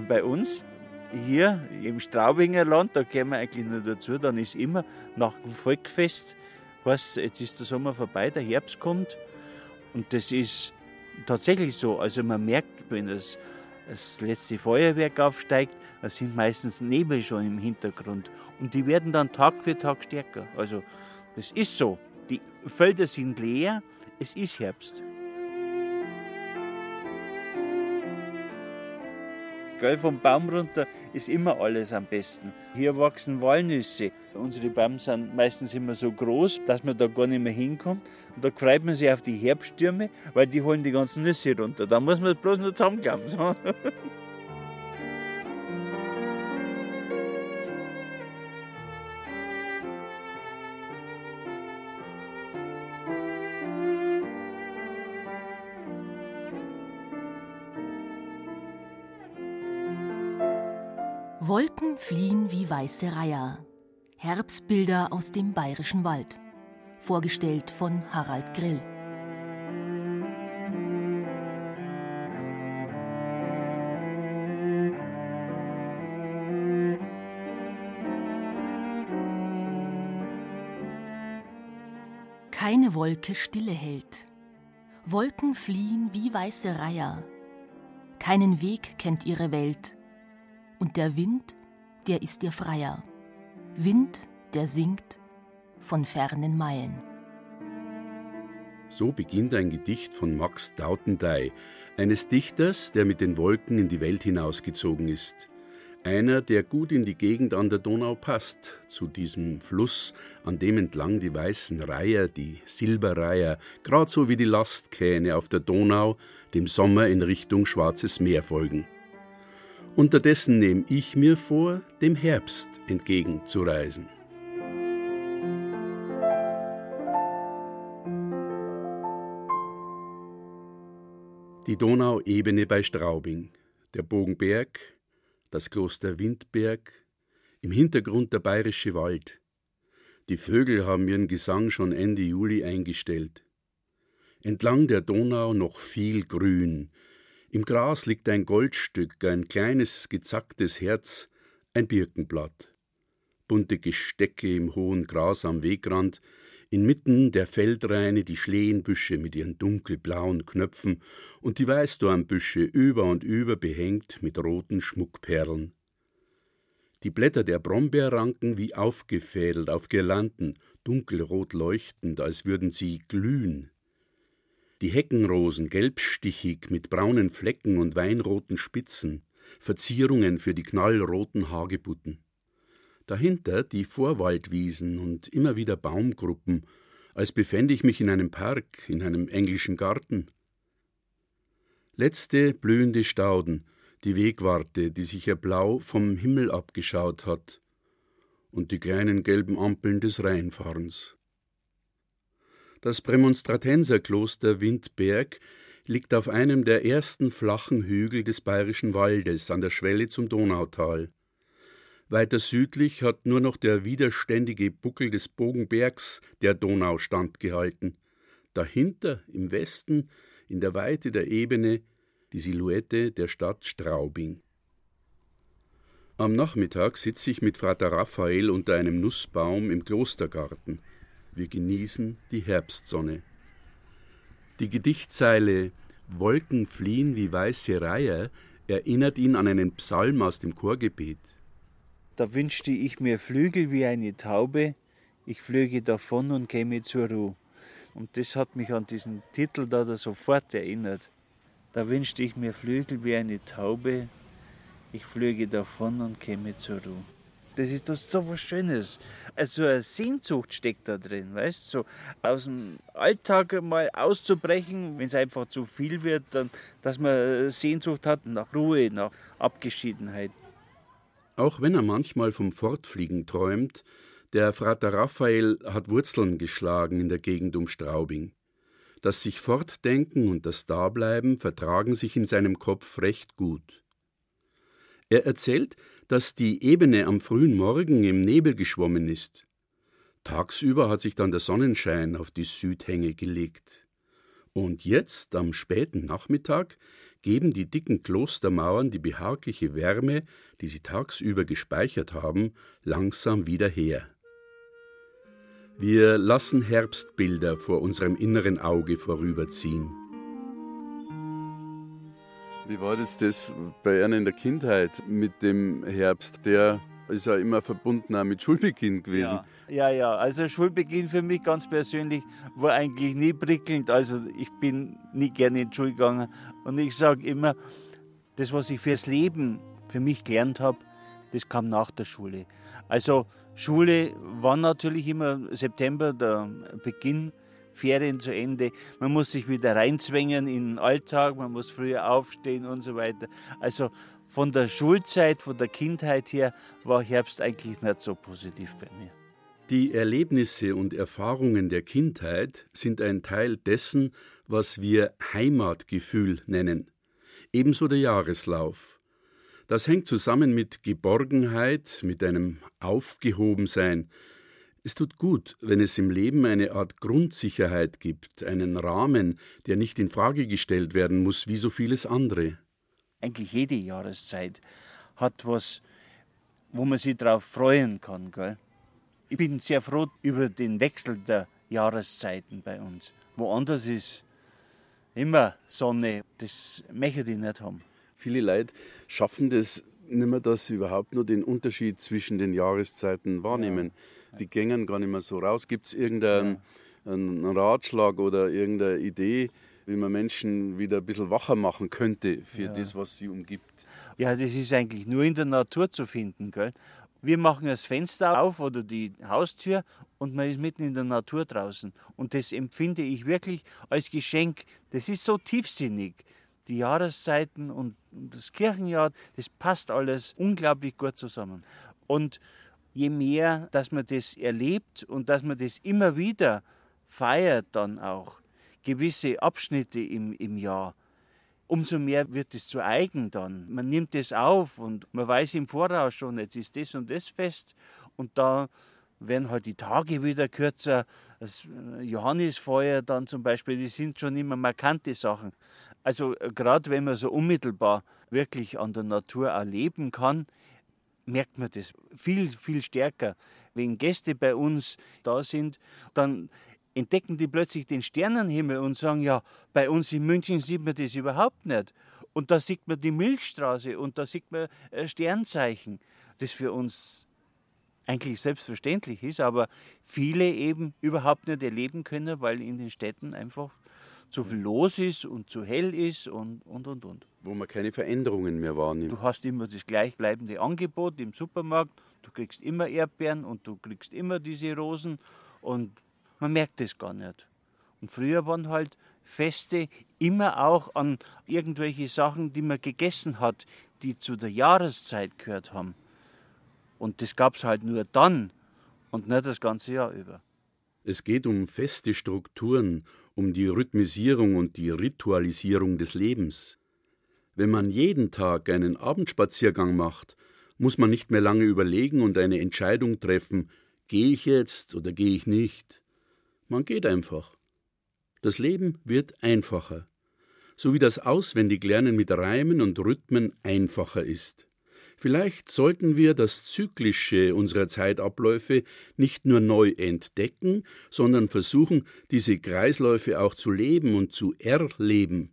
Bei uns hier im Straubinger Land, da gehen wir eigentlich nur dazu, dann ist immer nach dem Volkfest, heißt, jetzt ist der Sommer vorbei, der Herbst kommt und das ist tatsächlich so. Also man merkt, wenn das, das letzte Feuerwerk aufsteigt, da sind meistens Nebel schon im Hintergrund und die werden dann Tag für Tag stärker. Also das ist so. Die Felder sind leer, es ist Herbst. Gell, vom Baum runter ist immer alles am besten. Hier wachsen Walnüsse. Unsere Bäume sind meistens immer so groß, dass man da gar nicht mehr hinkommt. Und da freut man sich auf die Herbststürme, weil die holen die ganzen Nüsse runter. Da muss man bloß nur zusammenklappen. Fliehen wie weiße Reiher. Herbstbilder aus dem bayerischen Wald. Vorgestellt von Harald Grill. Keine Wolke stille hält. Wolken fliehen wie weiße Reiher. Keinen Weg kennt ihre Welt und der Wind, der ist ihr freier. Wind, der singt von fernen Meilen. So beginnt ein Gedicht von Max Dautendey, eines Dichters, der mit den Wolken in die Welt hinausgezogen ist. Einer, der gut in die Gegend an der Donau passt, zu diesem Fluss, an dem entlang die weißen Reiher, die Silberreiher, grad so wie die Lastkähne auf der Donau, dem Sommer in Richtung Schwarzes Meer folgen. Unterdessen nehme ich mir vor, dem Herbst entgegenzureisen. Die Donauebene bei Straubing, der Bogenberg, das Kloster Windberg, im Hintergrund der bayerische Wald. Die Vögel haben ihren Gesang schon Ende Juli eingestellt. Entlang der Donau noch viel Grün, im Gras liegt ein Goldstück, ein kleines gezacktes Herz, ein Birkenblatt. Bunte Gestecke im hohen Gras am Wegrand, inmitten der Feldreine die Schlehenbüsche mit ihren dunkelblauen Knöpfen und die Weißdornbüsche über und über behängt mit roten Schmuckperlen. Die Blätter der Brombeerranken wie aufgefädelt auf Girlanden, dunkelrot leuchtend, als würden sie glühen die Heckenrosen gelbstichig mit braunen Flecken und weinroten Spitzen, Verzierungen für die knallroten Hagebutten. Dahinter die Vorwaldwiesen und immer wieder Baumgruppen, als befände ich mich in einem Park, in einem englischen Garten. Letzte blühende Stauden, die Wegwarte, die sich erblau vom Himmel abgeschaut hat, und die kleinen gelben Ampeln des Rheinfahrens. Das Prämonstratenserkloster Windberg liegt auf einem der ersten flachen Hügel des Bayerischen Waldes an der Schwelle zum Donautal. Weiter südlich hat nur noch der widerständige Buckel des Bogenbergs der Donau standgehalten. Dahinter, im Westen, in der Weite der Ebene, die Silhouette der Stadt Straubing. Am Nachmittag sitze ich mit Vater Raphael unter einem Nussbaum im Klostergarten. Wir genießen die Herbstsonne. Die Gedichtzeile Wolken fliehen wie weiße Reiher erinnert ihn an einen Psalm aus dem Chorgebet. Da wünschte ich mir Flügel wie eine Taube, ich flöge davon und käme zur Ruhe. Und das hat mich an diesen Titel da, da sofort erinnert. Da wünschte ich mir Flügel wie eine Taube, ich flöge davon und käme zur Ruhe. Das ist doch so was Schönes. Also eine Sehnsucht steckt da drin, weißt so aus dem Alltag mal auszubrechen, wenn es einfach zu viel wird, dann, dass man Sehnsucht hat nach Ruhe, nach Abgeschiedenheit. Auch wenn er manchmal vom Fortfliegen träumt, der Frater Raphael hat Wurzeln geschlagen in der Gegend um Straubing. Das sich Fortdenken und das Dableiben vertragen sich in seinem Kopf recht gut. Er erzählt, dass die Ebene am frühen Morgen im Nebel geschwommen ist. Tagsüber hat sich dann der Sonnenschein auf die Südhänge gelegt. Und jetzt, am späten Nachmittag, geben die dicken Klostermauern die behagliche Wärme, die sie tagsüber gespeichert haben, langsam wieder her. Wir lassen Herbstbilder vor unserem inneren Auge vorüberziehen. Wie war jetzt das bei Ihnen in der Kindheit mit dem Herbst? Der ist ja immer verbunden auch mit Schulbeginn gewesen. Ja, ja, ja. Also Schulbeginn für mich ganz persönlich war eigentlich nie prickelnd. Also ich bin nie gerne in die Schule gegangen. Und ich sage immer, das, was ich fürs Leben für mich gelernt habe, das kam nach der Schule. Also Schule war natürlich immer September, der Beginn, Ferien zu Ende. Man muss sich wieder reinzwängen in den Alltag, man muss früher aufstehen und so weiter. Also von der Schulzeit, von der Kindheit her war Herbst eigentlich nicht so positiv bei mir. Die Erlebnisse und Erfahrungen der Kindheit sind ein Teil dessen, was wir Heimatgefühl nennen. Ebenso der Jahreslauf. Das hängt zusammen mit Geborgenheit, mit einem Aufgehobensein. Es tut gut, wenn es im Leben eine Art Grundsicherheit gibt, einen Rahmen, der nicht in Frage gestellt werden muss wie so vieles andere. Eigentlich jede Jahreszeit hat was, wo man sich darauf freuen kann. Gell? Ich bin sehr froh über den Wechsel der Jahreszeiten bei uns. Woanders ist immer Sonne, das möchte ich nicht haben. Viele Leute schaffen das nicht mehr, dass sie überhaupt nur den Unterschied zwischen den Jahreszeiten wahrnehmen. Ja. Die gängen gar nicht mehr so raus. Gibt es irgendeinen ja. Ratschlag oder irgendeine Idee, wie man Menschen wieder ein bisschen wacher machen könnte für ja. das, was sie umgibt? Ja, das ist eigentlich nur in der Natur zu finden. Gell? Wir machen das Fenster auf oder die Haustür und man ist mitten in der Natur draußen. Und das empfinde ich wirklich als Geschenk. Das ist so tiefsinnig die Jahreszeiten und das Kirchenjahr, das passt alles unglaublich gut zusammen. Und je mehr, dass man das erlebt und dass man das immer wieder feiert, dann auch gewisse Abschnitte im, im Jahr, umso mehr wird es zu eigen dann. Man nimmt es auf und man weiß im Voraus schon, jetzt ist das und das fest und da werden halt die Tage wieder kürzer. Das Johannisfeuer dann zum Beispiel, die sind schon immer markante Sachen. Also äh, gerade wenn man so unmittelbar wirklich an der Natur erleben kann, merkt man das viel, viel stärker. Wenn Gäste bei uns da sind, dann entdecken die plötzlich den Sternenhimmel und sagen, ja, bei uns in München sieht man das überhaupt nicht. Und da sieht man die Milchstraße und da sieht man äh, Sternzeichen, das für uns eigentlich selbstverständlich ist, aber viele eben überhaupt nicht erleben können, weil in den Städten einfach zu viel los ist und zu hell ist und, und, und, und. Wo man keine Veränderungen mehr wahrnimmt. Du hast immer das gleichbleibende Angebot im Supermarkt, du kriegst immer Erdbeeren und du kriegst immer diese Rosen und man merkt das gar nicht. Und früher waren halt Feste immer auch an irgendwelche Sachen, die man gegessen hat, die zu der Jahreszeit gehört haben. Und das gab es halt nur dann und nicht das ganze Jahr über. Es geht um feste Strukturen, um die Rhythmisierung und die Ritualisierung des Lebens. Wenn man jeden Tag einen Abendspaziergang macht, muss man nicht mehr lange überlegen und eine Entscheidung treffen, gehe ich jetzt oder gehe ich nicht. Man geht einfach. Das Leben wird einfacher, so wie das Auswendiglernen mit Reimen und Rhythmen einfacher ist. Vielleicht sollten wir das Zyklische unserer Zeitabläufe nicht nur neu entdecken, sondern versuchen, diese Kreisläufe auch zu leben und zu erleben.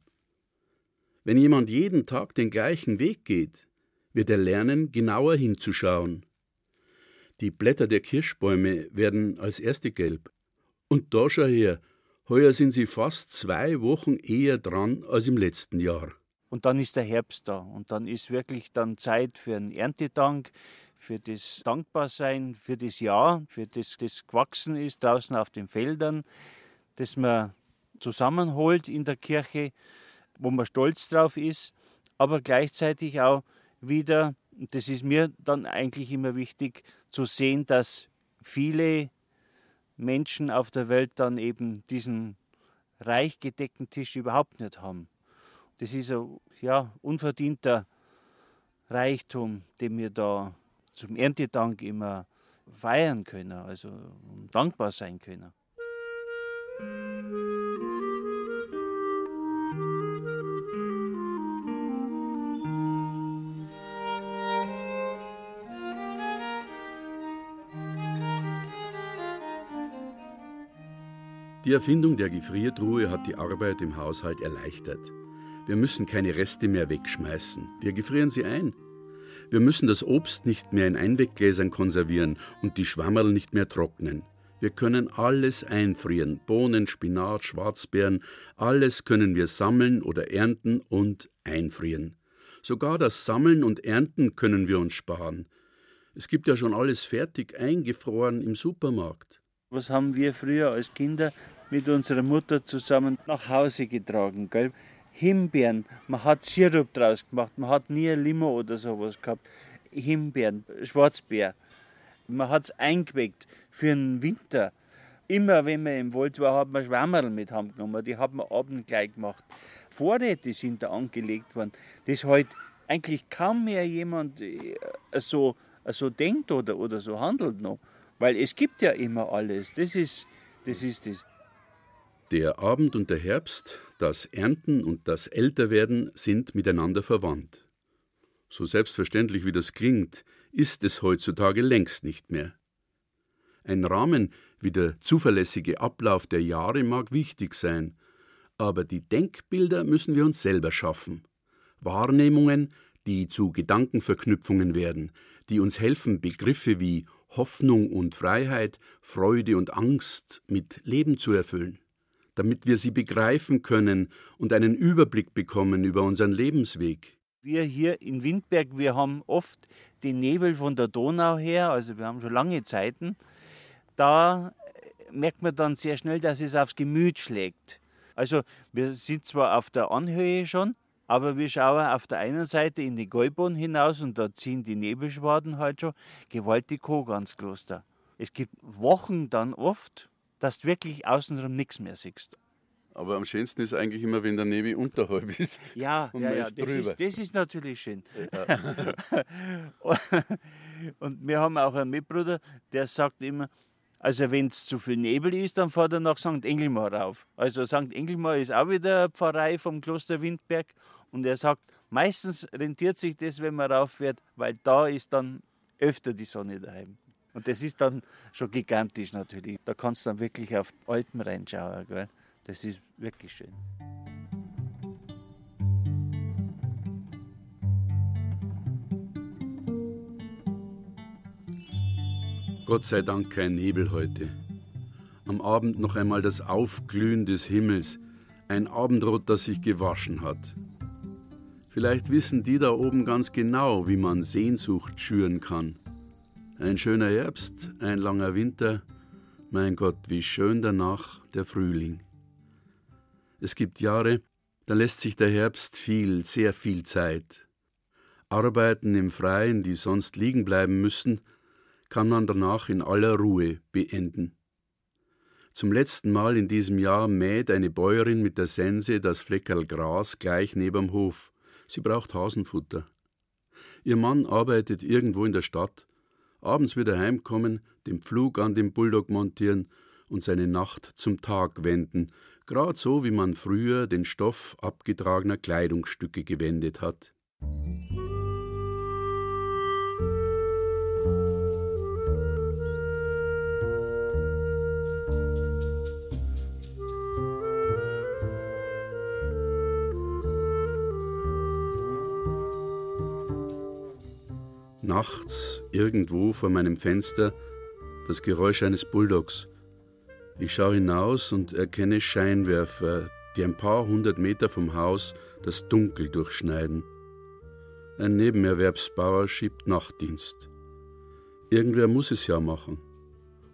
Wenn jemand jeden Tag den gleichen Weg geht, wird er lernen, genauer hinzuschauen. Die Blätter der Kirschbäume werden als erste gelb. Und da schau her, heuer sind sie fast zwei Wochen eher dran als im letzten Jahr. Und dann ist der Herbst da und dann ist wirklich dann Zeit für einen Erntedank, für das Dankbarsein für das Jahr, für das, das gewachsen ist draußen auf den Feldern, das man zusammenholt in der Kirche, wo man stolz drauf ist, aber gleichzeitig auch wieder, das ist mir dann eigentlich immer wichtig, zu sehen, dass viele Menschen auf der Welt dann eben diesen reich gedeckten Tisch überhaupt nicht haben. Das ist ein ja, unverdienter Reichtum, den wir da zum Erntedank immer feiern können, also dankbar sein können. Die Erfindung der Gefriertruhe hat die Arbeit im Haushalt erleichtert. Wir müssen keine Reste mehr wegschmeißen. Wir gefrieren sie ein. Wir müssen das Obst nicht mehr in Einweggläsern konservieren und die Schwammerl nicht mehr trocknen. Wir können alles einfrieren. Bohnen, Spinat, Schwarzbeeren, alles können wir sammeln oder ernten und einfrieren. Sogar das Sammeln und Ernten können wir uns sparen. Es gibt ja schon alles fertig eingefroren im Supermarkt. Was haben wir früher als Kinder mit unserer Mutter zusammen nach Hause getragen, gell? Himbeeren, man hat Sirup draus gemacht, man hat nie Limo oder sowas gehabt. Himbeeren, Schwarzbeer. Man hat es eingeweckt für den Winter. Immer wenn man im Wald war, hat man Schwammerl mit genommen. Die hat man abends gleich gemacht. Vorräte sind da angelegt worden. Das halt eigentlich kaum mehr jemand äh, so, so denkt oder, oder so handelt noch. Weil es gibt ja immer alles. Das ist das. Ist das. Der Abend und der Herbst, das Ernten und das Älterwerden sind miteinander verwandt. So selbstverständlich wie das klingt, ist es heutzutage längst nicht mehr. Ein Rahmen wie der zuverlässige Ablauf der Jahre mag wichtig sein, aber die Denkbilder müssen wir uns selber schaffen. Wahrnehmungen, die zu Gedankenverknüpfungen werden, die uns helfen, Begriffe wie Hoffnung und Freiheit, Freude und Angst mit Leben zu erfüllen damit wir sie begreifen können und einen Überblick bekommen über unseren Lebensweg. Wir hier in Windberg, wir haben oft den Nebel von der Donau her, also wir haben schon lange Zeiten. Da merkt man dann sehr schnell, dass es aufs Gemüt schlägt. Also wir sind zwar auf der Anhöhe schon, aber wir schauen auf der einen Seite in die Gäubahn hinaus und da ziehen die Nebelschwaden halt schon gewaltig hoch ans Kloster. Es gibt Wochen dann oft, dass du wirklich außenrum nichts mehr siehst. Aber am schönsten ist eigentlich immer, wenn der Nebel unterhalb ist. Ja, und ja, ja das, ist, das, ist, natürlich schön. Ja. und wir haben auch einen Mitbruder, der sagt immer, also wenn es zu viel Nebel ist, dann fährt er nach St. Engelmar rauf. Also St. Engelmar ist auch wieder eine Pfarrei vom Kloster Windberg. Und er sagt, meistens rentiert sich das, wenn man rauffährt, weil da ist dann öfter die Sonne daheim. Und das ist dann schon gigantisch natürlich. Da kannst du dann wirklich auf Alpen reinschauen. Gell? Das ist wirklich schön. Gott sei Dank kein Nebel heute. Am Abend noch einmal das Aufglühen des Himmels, ein Abendrot, das sich gewaschen hat. Vielleicht wissen die da oben ganz genau, wie man Sehnsucht schüren kann. Ein schöner Herbst, ein langer Winter, mein Gott, wie schön danach der Frühling. Es gibt Jahre, da lässt sich der Herbst viel, sehr viel Zeit. Arbeiten im Freien, die sonst liegen bleiben müssen, kann man danach in aller Ruhe beenden. Zum letzten Mal in diesem Jahr mäht eine Bäuerin mit der Sense das Fleckerl Gras gleich nebenem Hof. Sie braucht Hasenfutter. Ihr Mann arbeitet irgendwo in der Stadt abends wieder heimkommen, den Pflug an den Bulldog montieren und seine Nacht zum Tag wenden, grad so wie man früher den Stoff abgetragener Kleidungsstücke gewendet hat. Nachts irgendwo vor meinem Fenster das Geräusch eines Bulldogs. Ich schaue hinaus und erkenne Scheinwerfer, die ein paar hundert Meter vom Haus das Dunkel durchschneiden. Ein Nebenerwerbsbauer schiebt Nachtdienst. Irgendwer muss es ja machen.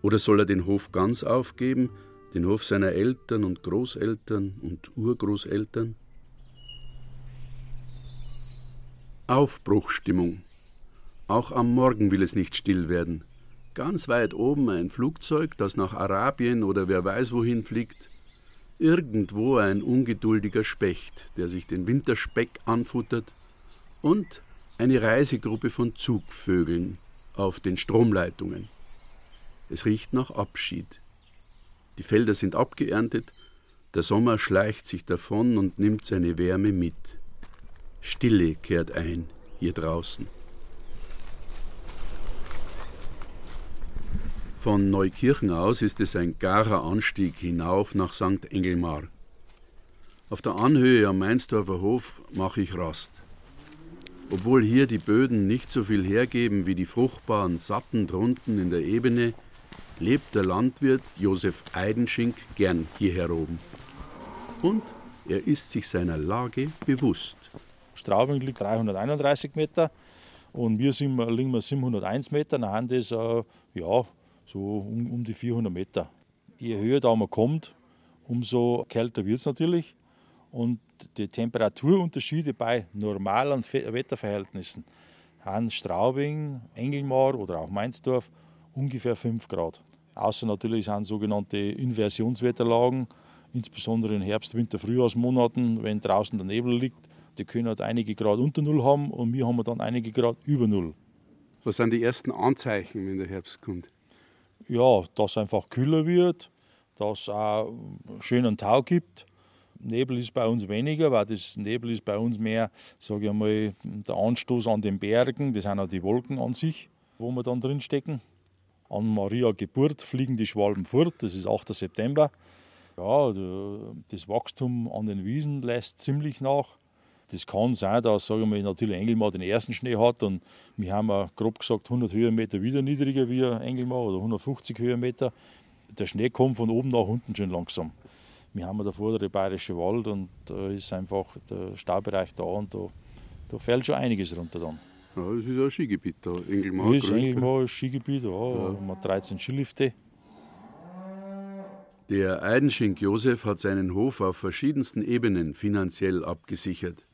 Oder soll er den Hof ganz aufgeben, den Hof seiner Eltern und Großeltern und Urgroßeltern? Aufbruchstimmung. Auch am Morgen will es nicht still werden. Ganz weit oben ein Flugzeug, das nach Arabien oder wer weiß wohin fliegt. Irgendwo ein ungeduldiger Specht, der sich den Winterspeck anfuttert. Und eine Reisegruppe von Zugvögeln auf den Stromleitungen. Es riecht nach Abschied. Die Felder sind abgeerntet, der Sommer schleicht sich davon und nimmt seine Wärme mit. Stille kehrt ein hier draußen. Von Neukirchen aus ist es ein garer Anstieg hinauf nach St. Engelmar. Auf der Anhöhe am Mainsdorfer Hof mache ich Rast. Obwohl hier die Böden nicht so viel hergeben wie die fruchtbaren, satten drunten in der Ebene, lebt der Landwirt Josef Eidenschink gern hierher oben. Und er ist sich seiner Lage bewusst. Straubing liegt 331 Meter und wir sind, liegen wir 701 Meter. Haben das äh, ja, so um, um die 400 Meter. Je höher da man kommt, umso kälter wird es natürlich. Und die Temperaturunterschiede bei normalen Wetterverhältnissen haben Straubing, Engelmar oder auch Mainzdorf ungefähr 5 Grad. Außer natürlich sind sogenannte Inversionswetterlagen, insbesondere in Herbst-, Winter-, Frühjahrsmonaten, wenn draußen der Nebel liegt. Die können halt einige Grad unter Null haben und wir haben dann einige Grad über Null. Was sind die ersten Anzeichen, wenn der Herbst kommt? Ja, dass es einfach kühler wird, dass es auch schönen Tau gibt. Nebel ist bei uns weniger, weil das Nebel ist bei uns mehr, sage ich mal, der Anstoß an den Bergen. Das sind auch die Wolken an sich, wo wir dann drin stecken. An Maria Geburt fliegen die Schwalben fort, das ist 8. September. Ja, das Wachstum an den Wiesen lässt ziemlich nach. Das kann sein, dass sagen wir, natürlich Engelmar den ersten Schnee hat und wir haben grob gesagt 100 Höhenmeter wieder niedriger wie Engelmar oder 150 Höhenmeter. Der Schnee kommt von oben nach unten schon langsam. Wir haben da vorne der Bayerische Wald und da ist einfach der Staubereich da und da, da fällt schon einiges runter dann. Ja, das ist ein Skigebiet da, Engelmar. Das ist Engelmar ein Skigebiet, ja, ja. Wir haben 13 Skilifte. Der Eidenschink Josef hat seinen Hof auf verschiedensten Ebenen finanziell abgesichert.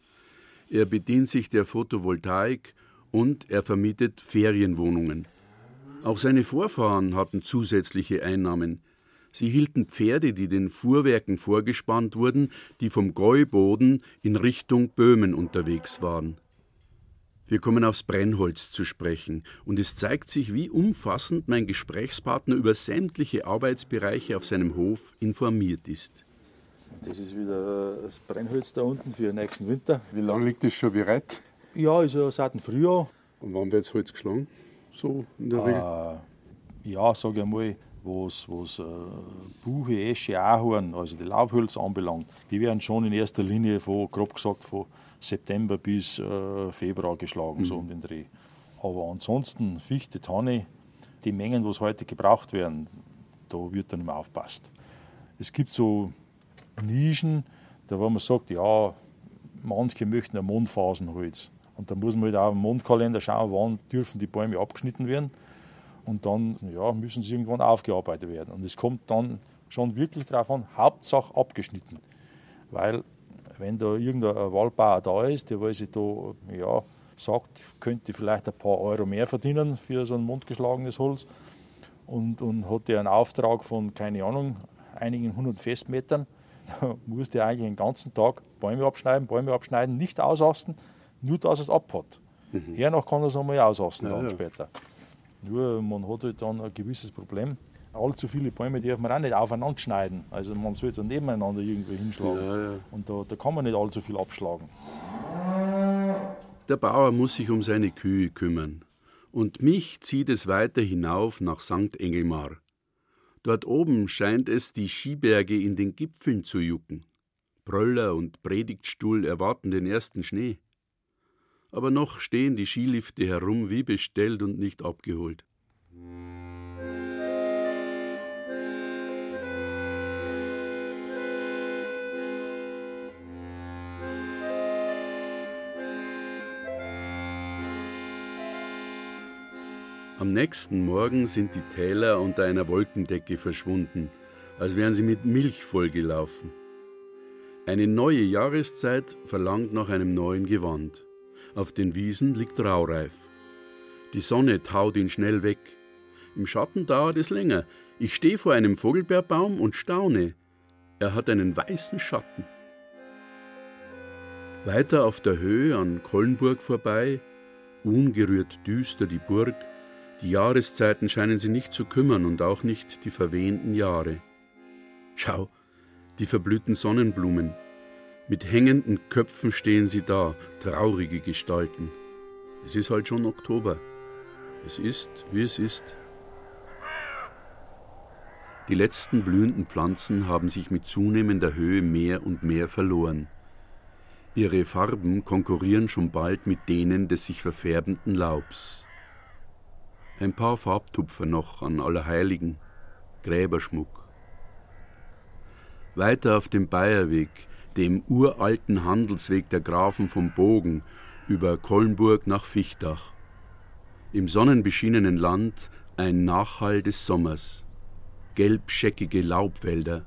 Er bedient sich der Photovoltaik und er vermietet Ferienwohnungen. Auch seine Vorfahren hatten zusätzliche Einnahmen. Sie hielten Pferde, die den Fuhrwerken vorgespannt wurden, die vom Gäuboden in Richtung Böhmen unterwegs waren. Wir kommen aufs Brennholz zu sprechen, und es zeigt sich, wie umfassend mein Gesprächspartner über sämtliche Arbeitsbereiche auf seinem Hof informiert ist. Das ist wieder das Brennholz da unten für den nächsten Winter. Wie lange liegt das schon bereit? Ja, also seit dem Frühjahr. Und wann wird das Holz geschlagen? So in der Regel? Äh, ja, sage ich mal, was, was äh, Buche, Esche, Ahorn, also die Laubhölzer anbelangt, die werden schon in erster Linie von, grob gesagt, von September bis äh, Februar geschlagen, mhm. so um den Dreh. Aber ansonsten Fichte, Tanne, die Mengen, was heute gebraucht werden, da wird dann immer aufpasst. Es gibt so Nischen, da wo man sagt, ja, manche möchten ein Mondphasenholz. Und da muss man halt auch im Mondkalender schauen, wann dürfen die Bäume abgeschnitten werden. Und dann ja, müssen sie irgendwann aufgearbeitet werden. Und es kommt dann schon wirklich darauf an, Hauptsache abgeschnitten. Weil wenn da irgendein Waldbauer da ist, der weil sich da ja, sagt, könnte vielleicht ein paar Euro mehr verdienen für so ein mundgeschlagenes Holz und, und hat der einen Auftrag von, keine Ahnung, einigen hundert Festmetern, da muss der eigentlich den ganzen Tag Bäume abschneiden, Bäume abschneiden, nicht ausasten, nur dass es abhat. Mhm. Hernach kann es einmal ausasten ja, dann ja. später. Nur man hat halt dann ein gewisses Problem. Allzu viele Bäume darf man auch nicht aufeinander schneiden. Also man sollte nebeneinander irgendwie hinschlagen. Ja, Und da, da kann man nicht allzu viel abschlagen. Der Bauer muss sich um seine Kühe kümmern. Und mich zieht es weiter hinauf nach St. Engelmar. Dort oben scheint es die Skiberge in den Gipfeln zu jucken. Bröller und Predigtstuhl erwarten den ersten Schnee. Aber noch stehen die Skilifte herum wie bestellt und nicht abgeholt. Am nächsten Morgen sind die Täler unter einer Wolkendecke verschwunden, als wären sie mit Milch vollgelaufen. Eine neue Jahreszeit verlangt nach einem neuen Gewand. Auf den Wiesen liegt Raureif. Die Sonne taut ihn schnell weg. Im Schatten dauert es länger. Ich stehe vor einem Vogelbeerbaum und staune. Er hat einen weißen Schatten. Weiter auf der Höhe an Kollenburg vorbei, ungerührt düster die Burg, die Jahreszeiten scheinen sie nicht zu kümmern und auch nicht die verwehenden Jahre. Schau, die verblühten Sonnenblumen. Mit hängenden Köpfen stehen sie da, traurige Gestalten. Es ist halt schon Oktober. Es ist, wie es ist. Die letzten blühenden Pflanzen haben sich mit zunehmender Höhe mehr und mehr verloren. Ihre Farben konkurrieren schon bald mit denen des sich verfärbenden Laubs. Ein paar Farbtupfer noch an Allerheiligen, Gräberschmuck. Weiter auf dem Bayerweg, dem uralten Handelsweg der Grafen vom Bogen, über Kollenburg nach Fichtach. Im sonnenbeschienenen Land ein Nachhall des Sommers, gelbscheckige Laubwälder,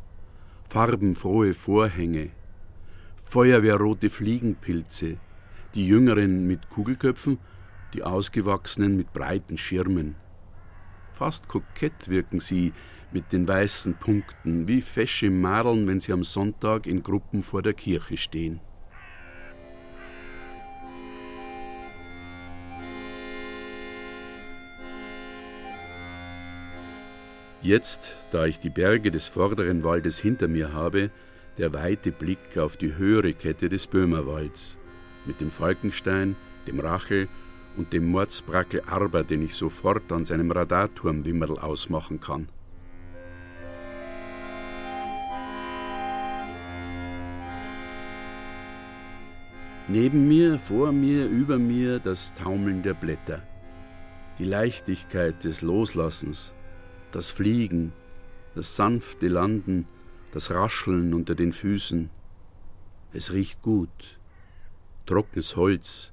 farbenfrohe Vorhänge, feuerwehrrote Fliegenpilze, die Jüngeren mit Kugelköpfen, die Ausgewachsenen mit breiten Schirmen. Fast kokett wirken sie mit den weißen Punkten, wie fesche Madeln, wenn sie am Sonntag in Gruppen vor der Kirche stehen. Jetzt, da ich die Berge des vorderen Waldes hinter mir habe, der weite Blick auf die höhere Kette des Böhmerwalds mit dem Falkenstein, dem Rachel und dem Mordsbrackel Arber, den ich sofort an seinem Radarturmwimmerl ausmachen kann. Neben mir, vor mir, über mir das Taumeln der Blätter, die Leichtigkeit des Loslassens, das Fliegen, das sanfte Landen, das Rascheln unter den Füßen. Es riecht gut. Trockenes Holz,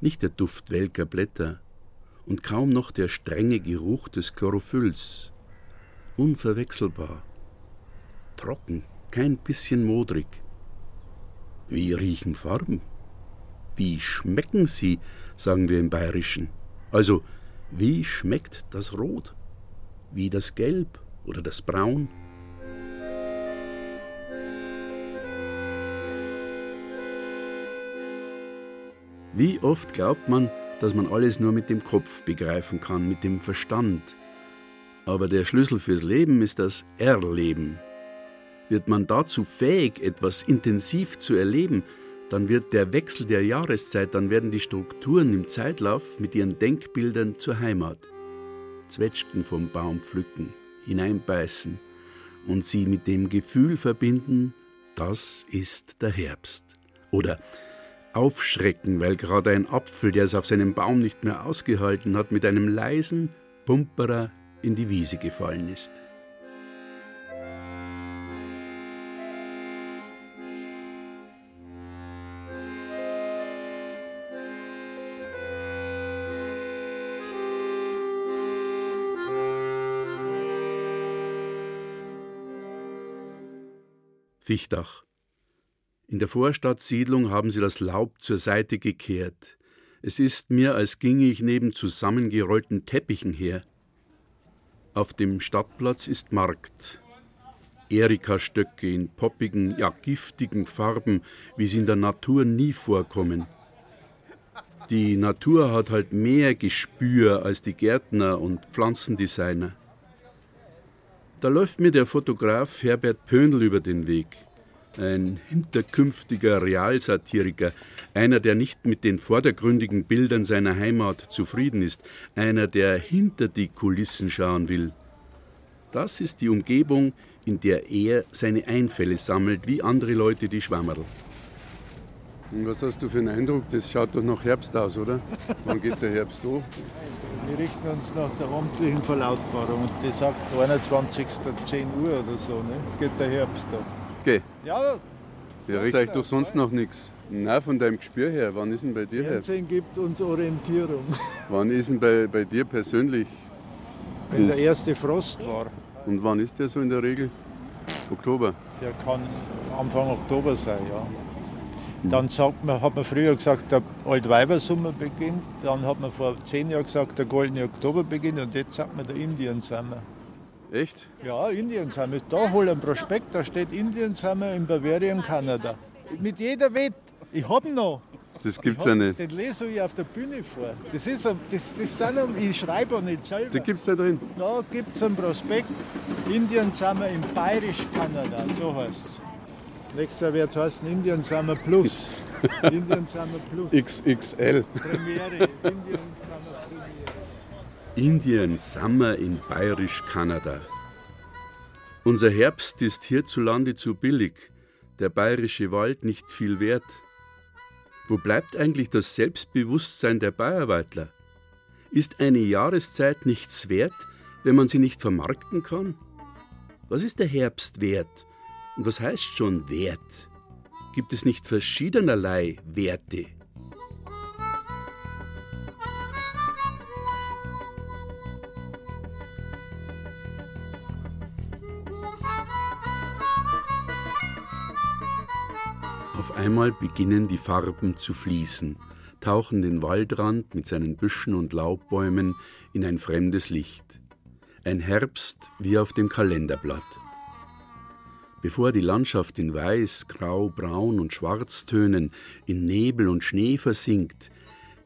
nicht der Duft welker Blätter und kaum noch der strenge Geruch des Chlorophylls. Unverwechselbar. Trocken, kein bisschen modrig. Wie riechen Farben? Wie schmecken sie, sagen wir im Bayerischen. Also, wie schmeckt das Rot? Wie das Gelb oder das Braun? Wie oft glaubt man, dass man alles nur mit dem Kopf begreifen kann, mit dem Verstand. Aber der Schlüssel fürs Leben ist das Erleben. Wird man dazu fähig, etwas intensiv zu erleben, dann wird der Wechsel der Jahreszeit, dann werden die Strukturen im Zeitlauf mit ihren Denkbildern zur Heimat. Zwetschgen vom Baum pflücken, hineinbeißen und sie mit dem Gefühl verbinden, das ist der Herbst. Oder aufschrecken, weil gerade ein Apfel, der es auf seinem Baum nicht mehr ausgehalten hat, mit einem leisen Pumperer in die Wiese gefallen ist. Fichtach in der Vorstadtsiedlung haben sie das Laub zur Seite gekehrt. Es ist mir, als ginge ich neben zusammengerollten Teppichen her. Auf dem Stadtplatz ist Markt. Erika-Stöcke in poppigen, ja giftigen Farben, wie sie in der Natur nie vorkommen. Die Natur hat halt mehr Gespür als die Gärtner und Pflanzendesigner. Da läuft mir der Fotograf Herbert Pöndl über den Weg ein hinterkünftiger Realsatiriker, einer, der nicht mit den vordergründigen Bildern seiner Heimat zufrieden ist, einer, der hinter die Kulissen schauen will. Das ist die Umgebung, in der er seine Einfälle sammelt, wie andere Leute die Schwammerl. Und was hast du für einen Eindruck? Das schaut doch nach Herbst aus, oder? Wann geht der Herbst an? Wir richten uns nach der amtlichen Verlautbarung und die sagt 21.10 Uhr oder so, ne? geht der Herbst an. Okay. Ja, Ja, riecht euch doch sonst noch nichts. Nein, von deinem Gespür her. Wann ist denn bei dir her? Fernsehen gibt uns Orientierung. Wann ist denn bei, bei dir persönlich? Wenn der erste Frost war, Und wann ist der so in der Regel? Oktober. der kann Anfang Oktober sein, ja. Dann sagt man, hat man früher gesagt, der Altweibersommer beginnt. Dann hat man vor zehn Jahren gesagt, der goldene Oktober beginnt. Und jetzt sagt man, der Indian Summer. Echt? Ja, Indian Summer. Da hol ein Prospekt, da steht Indian Summer in Bavarian, Kanada. Mit jeder Wett. Ich hab ihn noch. Das gibt's ja nicht. Den lese ich auf der Bühne vor. Das ist, ein, das, das sind, ein- ich schreibe auch nicht selber. Da gibt's da drin. Da gibt es einen Prospekt, Indian Summer in Bayerisch Kanada, so heißt es. Nächstes Jahr wird es heißen Indian Summer Plus. Indian Summer Plus. XXL. Premiere. Indian Summer. Indian Summer in bayerisch Kanada. Unser Herbst ist hierzulande zu billig, der bayerische Wald nicht viel wert. Wo bleibt eigentlich das Selbstbewusstsein der Bayerweitler? Ist eine Jahreszeit nichts wert, wenn man sie nicht vermarkten kann? Was ist der Herbst wert? Und was heißt schon Wert? Gibt es nicht verschiedenerlei Werte? Einmal beginnen die Farben zu fließen, tauchen den Waldrand mit seinen Büschen und Laubbäumen in ein fremdes Licht. Ein Herbst wie auf dem Kalenderblatt. Bevor die Landschaft in Weiß, Grau, Braun und Schwarztönen in Nebel und Schnee versinkt,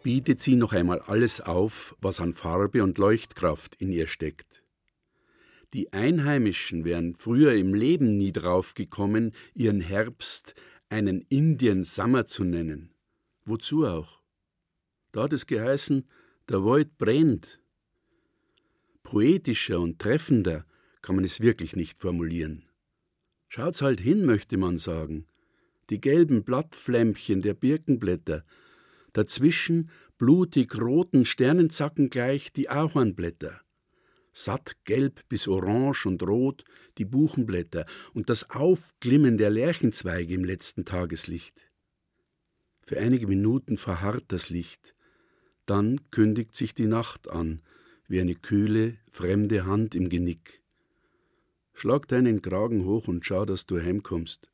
bietet sie noch einmal alles auf, was an Farbe und Leuchtkraft in ihr steckt. Die Einheimischen wären früher im Leben nie drauf gekommen, ihren Herbst einen Indian Summer zu nennen. Wozu auch? Da hat es geheißen, der Wald brennt. Poetischer und treffender kann man es wirklich nicht formulieren. Schaut's halt hin, möchte man sagen. Die gelben Blattflämmchen der Birkenblätter, dazwischen blutig roten Sternenzacken gleich die Ahornblätter. Satt gelb bis orange und rot die Buchenblätter und das Aufglimmen der Lärchenzweige im letzten Tageslicht. Für einige Minuten verharrt das Licht, dann kündigt sich die Nacht an, wie eine kühle, fremde Hand im Genick. Schlag deinen Kragen hoch und schau, dass du heimkommst.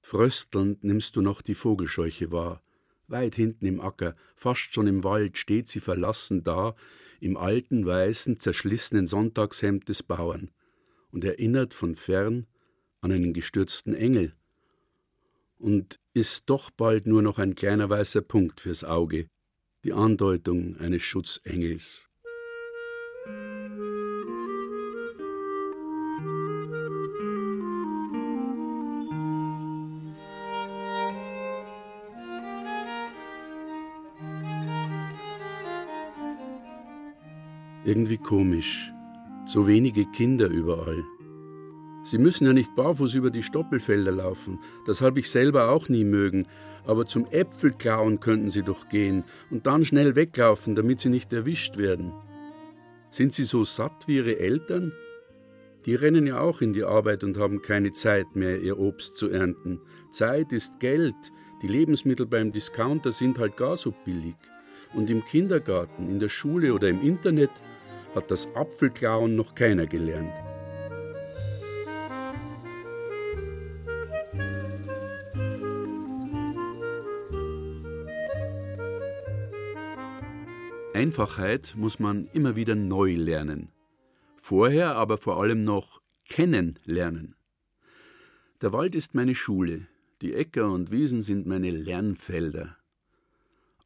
Fröstelnd nimmst du noch die Vogelscheuche wahr. Weit hinten im Acker, fast schon im Wald, steht sie verlassen da, im alten, weißen, zerschlissenen Sonntagshemd des Bauern und erinnert von fern an einen gestürzten Engel und ist doch bald nur noch ein kleiner weißer Punkt fürs Auge, die Andeutung eines Schutzengels. Irgendwie komisch. So wenige Kinder überall. Sie müssen ja nicht barfuß über die Stoppelfelder laufen. Das habe ich selber auch nie mögen. Aber zum Äpfelklauen könnten sie doch gehen und dann schnell weglaufen, damit sie nicht erwischt werden. Sind sie so satt wie ihre Eltern? Die rennen ja auch in die Arbeit und haben keine Zeit mehr, ihr Obst zu ernten. Zeit ist Geld. Die Lebensmittel beim Discounter sind halt gar so billig. Und im Kindergarten, in der Schule oder im Internet hat das Apfelklauen noch keiner gelernt. Einfachheit muss man immer wieder neu lernen. Vorher aber vor allem noch kennenlernen. Der Wald ist meine Schule, die Äcker und Wiesen sind meine Lernfelder.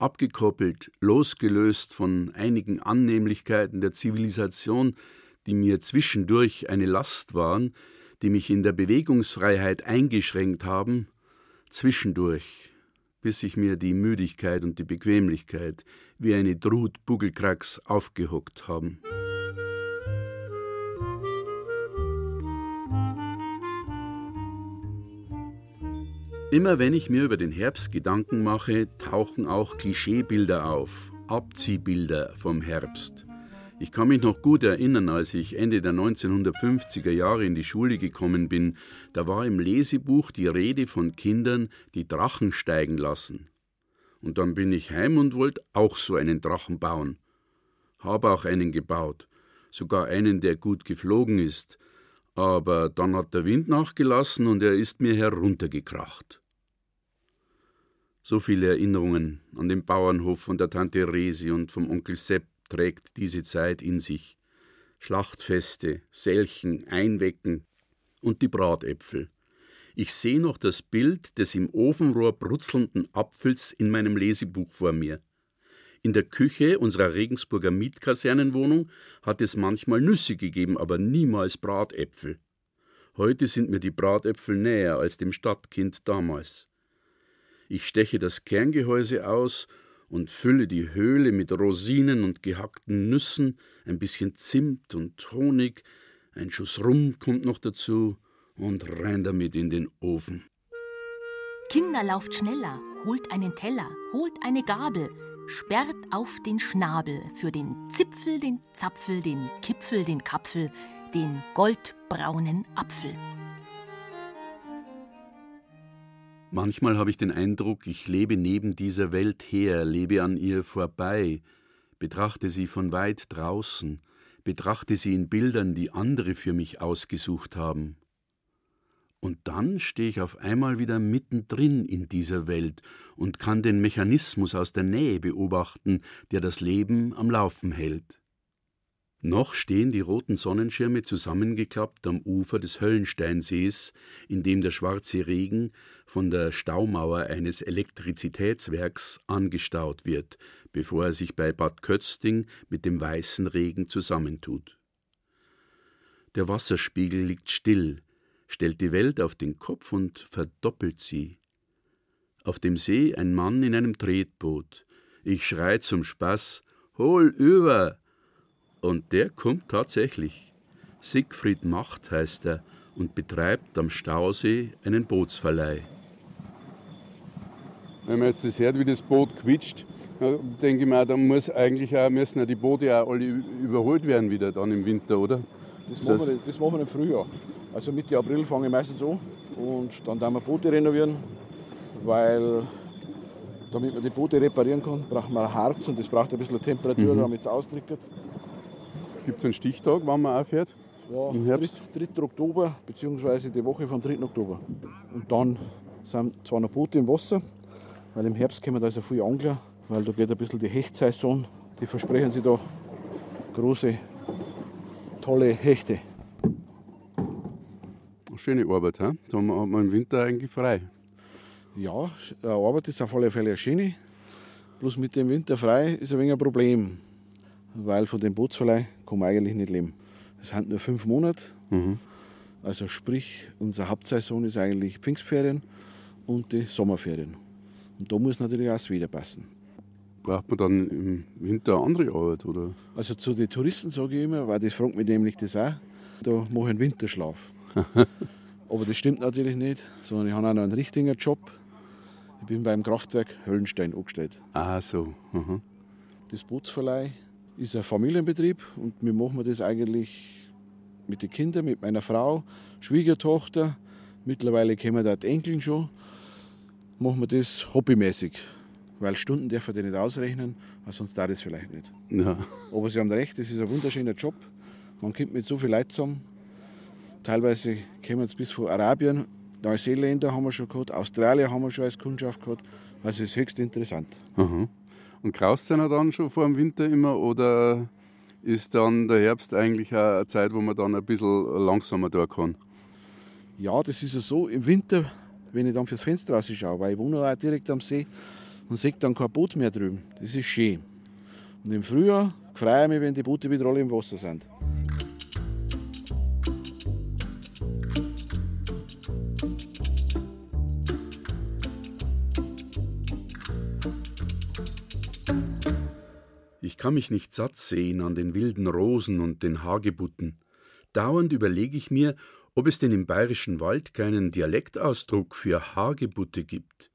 Abgekoppelt, losgelöst von einigen Annehmlichkeiten der Zivilisation, die mir zwischendurch eine Last waren, die mich in der Bewegungsfreiheit eingeschränkt haben, zwischendurch, bis sich mir die Müdigkeit und die Bequemlichkeit wie eine Drut Bugelkracks aufgehockt haben. Immer wenn ich mir über den Herbst Gedanken mache, tauchen auch Klischeebilder auf, Abziehbilder vom Herbst. Ich kann mich noch gut erinnern, als ich Ende der 1950er Jahre in die Schule gekommen bin, da war im Lesebuch die Rede von Kindern, die Drachen steigen lassen. Und dann bin ich heim und wollte auch so einen Drachen bauen. Habe auch einen gebaut, sogar einen, der gut geflogen ist, aber dann hat der Wind nachgelassen und er ist mir heruntergekracht. So viele Erinnerungen an den Bauernhof von der Tante Resi und vom Onkel Sepp trägt diese Zeit in sich. Schlachtfeste, Selchen, Einwecken und die Bratäpfel. Ich sehe noch das Bild des im Ofenrohr brutzelnden Apfels in meinem Lesebuch vor mir. In der Küche unserer Regensburger Mietkasernenwohnung hat es manchmal Nüsse gegeben, aber niemals Bratäpfel. Heute sind mir die Bratäpfel näher als dem Stadtkind damals. Ich steche das Kerngehäuse aus und fülle die Höhle mit Rosinen und gehackten Nüssen, ein bisschen Zimt und Honig, ein Schuss Rum kommt noch dazu und rein damit in den Ofen. Kinder, lauft schneller, holt einen Teller, holt eine Gabel, sperrt auf den Schnabel für den Zipfel, den Zapfel, den Kipfel, den Kapfel, den goldbraunen Apfel. Manchmal habe ich den Eindruck, ich lebe neben dieser Welt her, lebe an ihr vorbei, betrachte sie von weit draußen, betrachte sie in Bildern, die andere für mich ausgesucht haben. Und dann stehe ich auf einmal wieder mittendrin in dieser Welt und kann den Mechanismus aus der Nähe beobachten, der das Leben am Laufen hält. Noch stehen die roten Sonnenschirme zusammengeklappt am Ufer des Höllensteinsees, in dem der schwarze Regen von der Staumauer eines Elektrizitätswerks angestaut wird, bevor er sich bei Bad Kötzting mit dem weißen Regen zusammentut. Der Wasserspiegel liegt still, stellt die Welt auf den Kopf und verdoppelt sie. Auf dem See ein Mann in einem Tretboot. Ich schrei zum Spaß: Hol über! Und der kommt tatsächlich. Siegfried Macht heißt er und betreibt am Stausee einen Bootsverleih. Wenn man jetzt das hört, wie das Boot quietscht, denke ich mir, dann muss eigentlich auch, müssen ja die Boote auch alle überholt werden wieder dann im Winter, oder? Das, das, machen, wir, das machen wir im Frühjahr. Also Mitte April fange ich meistens an und dann werden wir Boote renovieren, weil damit man die Boote reparieren kann, braucht man Harz und das braucht ein bisschen Temperatur, mhm. damit es austrickert. Gibt es einen Stichtag, wann man aufhört? Ja, Im Herbst? 3. 3. Oktober, beziehungsweise die Woche vom 3. Oktober. Und dann sind zwar noch Boote im Wasser, weil im Herbst kommen da also viele Angler, weil da geht ein bisschen die Hechtsaison. Die versprechen sich da große, tolle Hechte. Schöne Arbeit, he? da hat man im Winter eigentlich frei. Ja, Arbeit ist auf alle Fälle eine schöne. Bloß mit dem Winter frei ist ein wenig ein Problem, weil von dem Bootsverleih kann man eigentlich nicht leben. Es sind nur fünf Monate. Mhm. Also sprich, unsere Hauptsaison ist eigentlich Pfingstferien und die Sommerferien. Und da muss natürlich auch das Wetter passen. Braucht man dann im Winter andere Arbeit? Oder? Also zu den Touristen sage ich immer, weil das fragt mich nämlich das auch, da mache ich einen Winterschlaf. Aber das stimmt natürlich nicht, sondern ich habe auch noch einen richtigen Job. Ich bin beim Kraftwerk Höllenstein angestellt. Ah, so. Mhm. Das Bootsverleih ist ein Familienbetrieb und wir machen das eigentlich mit den Kindern, mit meiner Frau, Schwiegertochter. Mittlerweile kommen da die Enkeln schon. Machen wir das hobbymäßig. Weil Stunden dürfen die nicht ausrechnen, weil sonst da das vielleicht nicht. Ja. Aber Sie haben recht, das ist ein wunderschöner Job. Man kommt mit so viel Leuten zusammen. Teilweise kommen jetzt bis von Arabien, Neuseeländer haben wir schon gehabt, Australier haben wir schon als Kundschaft gehabt. Also es ist höchst interessant. Mhm. Und graust es dann schon vor dem Winter immer oder ist dann der Herbst eigentlich eine Zeit, wo man dann ein bisschen langsamer da kann? Ja, das ist ja so. Im Winter, wenn ich dann fürs Fenster raus schaue, weil ich wohne auch direkt am See und sehe dann kein Boot mehr drüben. Das ist schön. Und im Frühjahr freue ich mich, wenn die Boote wieder alle im Wasser sind. Kann mich nicht satt sehen an den wilden Rosen und den Hagebutten. Dauernd überlege ich mir, ob es denn im bayerischen Wald keinen Dialektausdruck für Hagebutte gibt.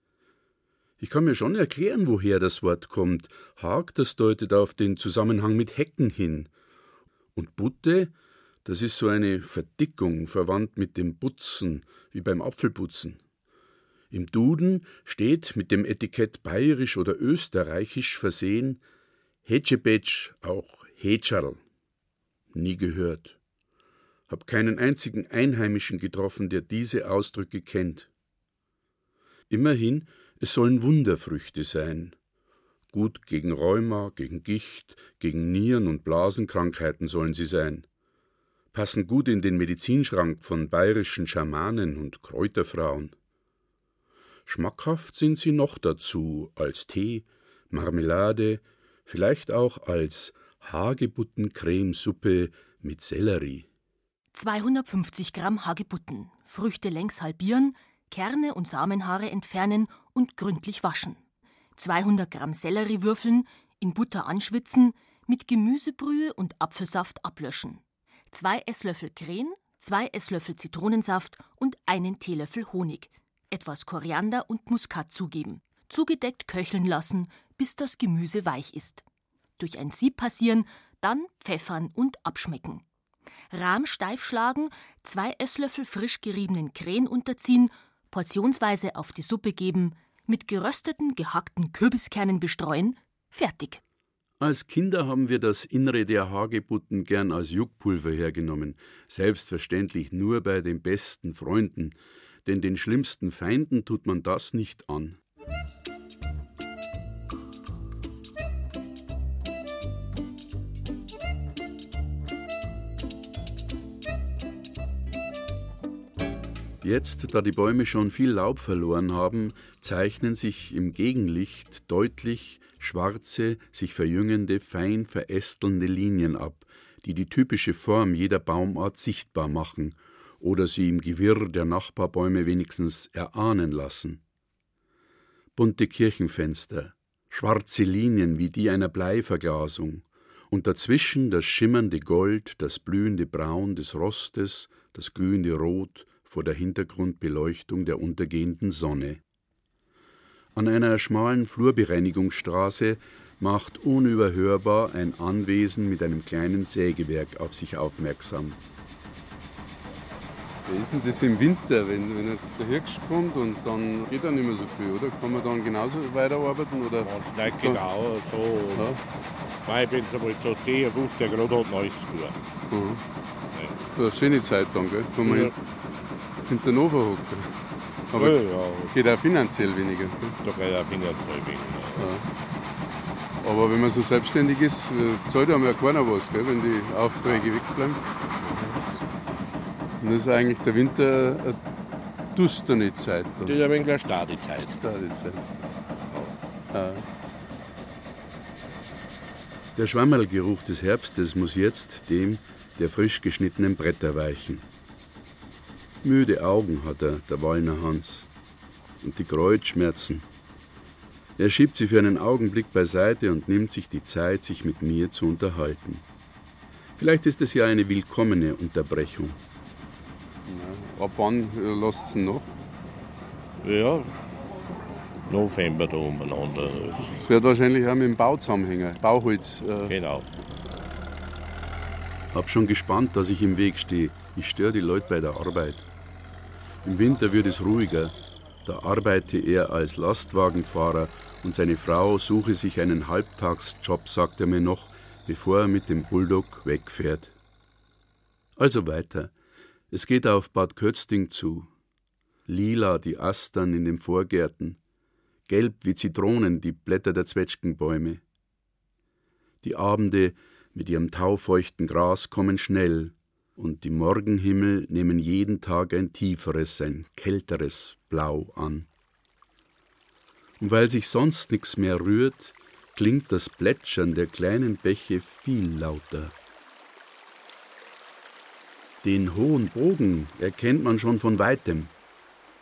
Ich kann mir schon erklären, woher das Wort kommt. Hag, das deutet auf den Zusammenhang mit Hecken hin. Und Butte, das ist so eine Verdickung, verwandt mit dem Putzen, wie beim Apfelputzen. Im Duden steht mit dem Etikett bayerisch oder österreichisch versehen Hetschebetsch, auch Hetscherl. Nie gehört. Hab keinen einzigen Einheimischen getroffen, der diese Ausdrücke kennt. Immerhin, es sollen Wunderfrüchte sein. Gut gegen Rheuma, gegen Gicht, gegen Nieren- und Blasenkrankheiten sollen sie sein. Passen gut in den Medizinschrank von bayerischen Schamanen und Kräuterfrauen. Schmackhaft sind sie noch dazu als Tee, Marmelade, vielleicht auch als Hagebutten-Cremesuppe mit Sellerie. 250 Gramm Hagebutten, Früchte längs halbieren, Kerne und Samenhaare entfernen und gründlich waschen. 200 Gramm Sellerie würfeln, in Butter anschwitzen, mit Gemüsebrühe und Apfelsaft ablöschen. 2 Esslöffel Kren, 2 Esslöffel Zitronensaft und einen Teelöffel Honig etwas Koriander und Muskat zugeben, zugedeckt köcheln lassen, bis das Gemüse weich ist. Durch ein Sieb passieren, dann pfeffern und abschmecken. Rahm steif schlagen, zwei Esslöffel frisch geriebenen Krähen unterziehen, portionsweise auf die Suppe geben, mit gerösteten, gehackten Kürbiskernen bestreuen, fertig. Als Kinder haben wir das Innere der Hagebutten gern als Juckpulver hergenommen, selbstverständlich nur bei den besten Freunden, denn den schlimmsten Feinden tut man das nicht an. Jetzt, da die Bäume schon viel Laub verloren haben, zeichnen sich im Gegenlicht deutlich schwarze, sich verjüngende, fein verästelnde Linien ab, die die typische Form jeder Baumart sichtbar machen oder sie im Gewirr der Nachbarbäume wenigstens erahnen lassen. Bunte Kirchenfenster, schwarze Linien wie die einer Bleiverglasung, und dazwischen das schimmernde Gold, das blühende Braun des Rostes, das glühende Rot vor der Hintergrundbeleuchtung der untergehenden Sonne. An einer schmalen Flurbereinigungsstraße macht unüberhörbar ein Anwesen mit einem kleinen Sägewerk auf sich aufmerksam. Wie ist denn das im Winter, wenn, wenn jetzt der Herbst kommt und dann geht dann nicht mehr so viel, oder? Kann man dann genauso weiterarbeiten? Oder ja, nicht genau so. Ja. Nein, wenn es einmal so 10, 15 Grad hat, dann ist es gut. Mhm. Ja. Eine schöne Zeit dann, gell? Kann man ja. hinter den Ofen hocken. Aber ja, ja. geht auch finanziell weniger. Gell? Da geht auch finanziell weniger. Ja. Aber wenn man so selbstständig ist, äh, zahlt einem ja keiner was, gell, wenn die Aufträge wegbleiben. Und das ist eigentlich der Winter eine dusterne Zeit. Das ist ein wenig eine Stadezeit. Stadezeit. Ja. Der Schwammerlgeruch des Herbstes muss jetzt dem der frisch geschnittenen Bretter weichen. Müde Augen hat er, der Wallner Hans, und die Kreuzschmerzen. Er schiebt sie für einen Augenblick beiseite und nimmt sich die Zeit, sich mit mir zu unterhalten. Vielleicht ist es ja eine willkommene Unterbrechung. Ab wann äh, lasst ihr noch? Ja, November da umeinander. Es wird wahrscheinlich auch mit dem Bau zusammenhängen, Bauholz. Äh. Genau. Hab schon gespannt, dass ich im Weg stehe. Ich störe die Leute bei der Arbeit. Im Winter wird es ruhiger. Da arbeite er als Lastwagenfahrer und seine Frau suche sich einen Halbtagsjob, sagt er mir noch, bevor er mit dem Bulldog wegfährt. Also weiter. Es geht auf Bad Kötzting zu. Lila die Astern in den Vorgärten, gelb wie Zitronen die Blätter der Zwetschgenbäume. Die Abende mit ihrem taufeuchten Gras kommen schnell, und die Morgenhimmel nehmen jeden Tag ein tieferes, ein kälteres Blau an. Und weil sich sonst nichts mehr rührt, klingt das Plätschern der kleinen Bäche viel lauter. Den hohen Bogen erkennt man schon von weitem.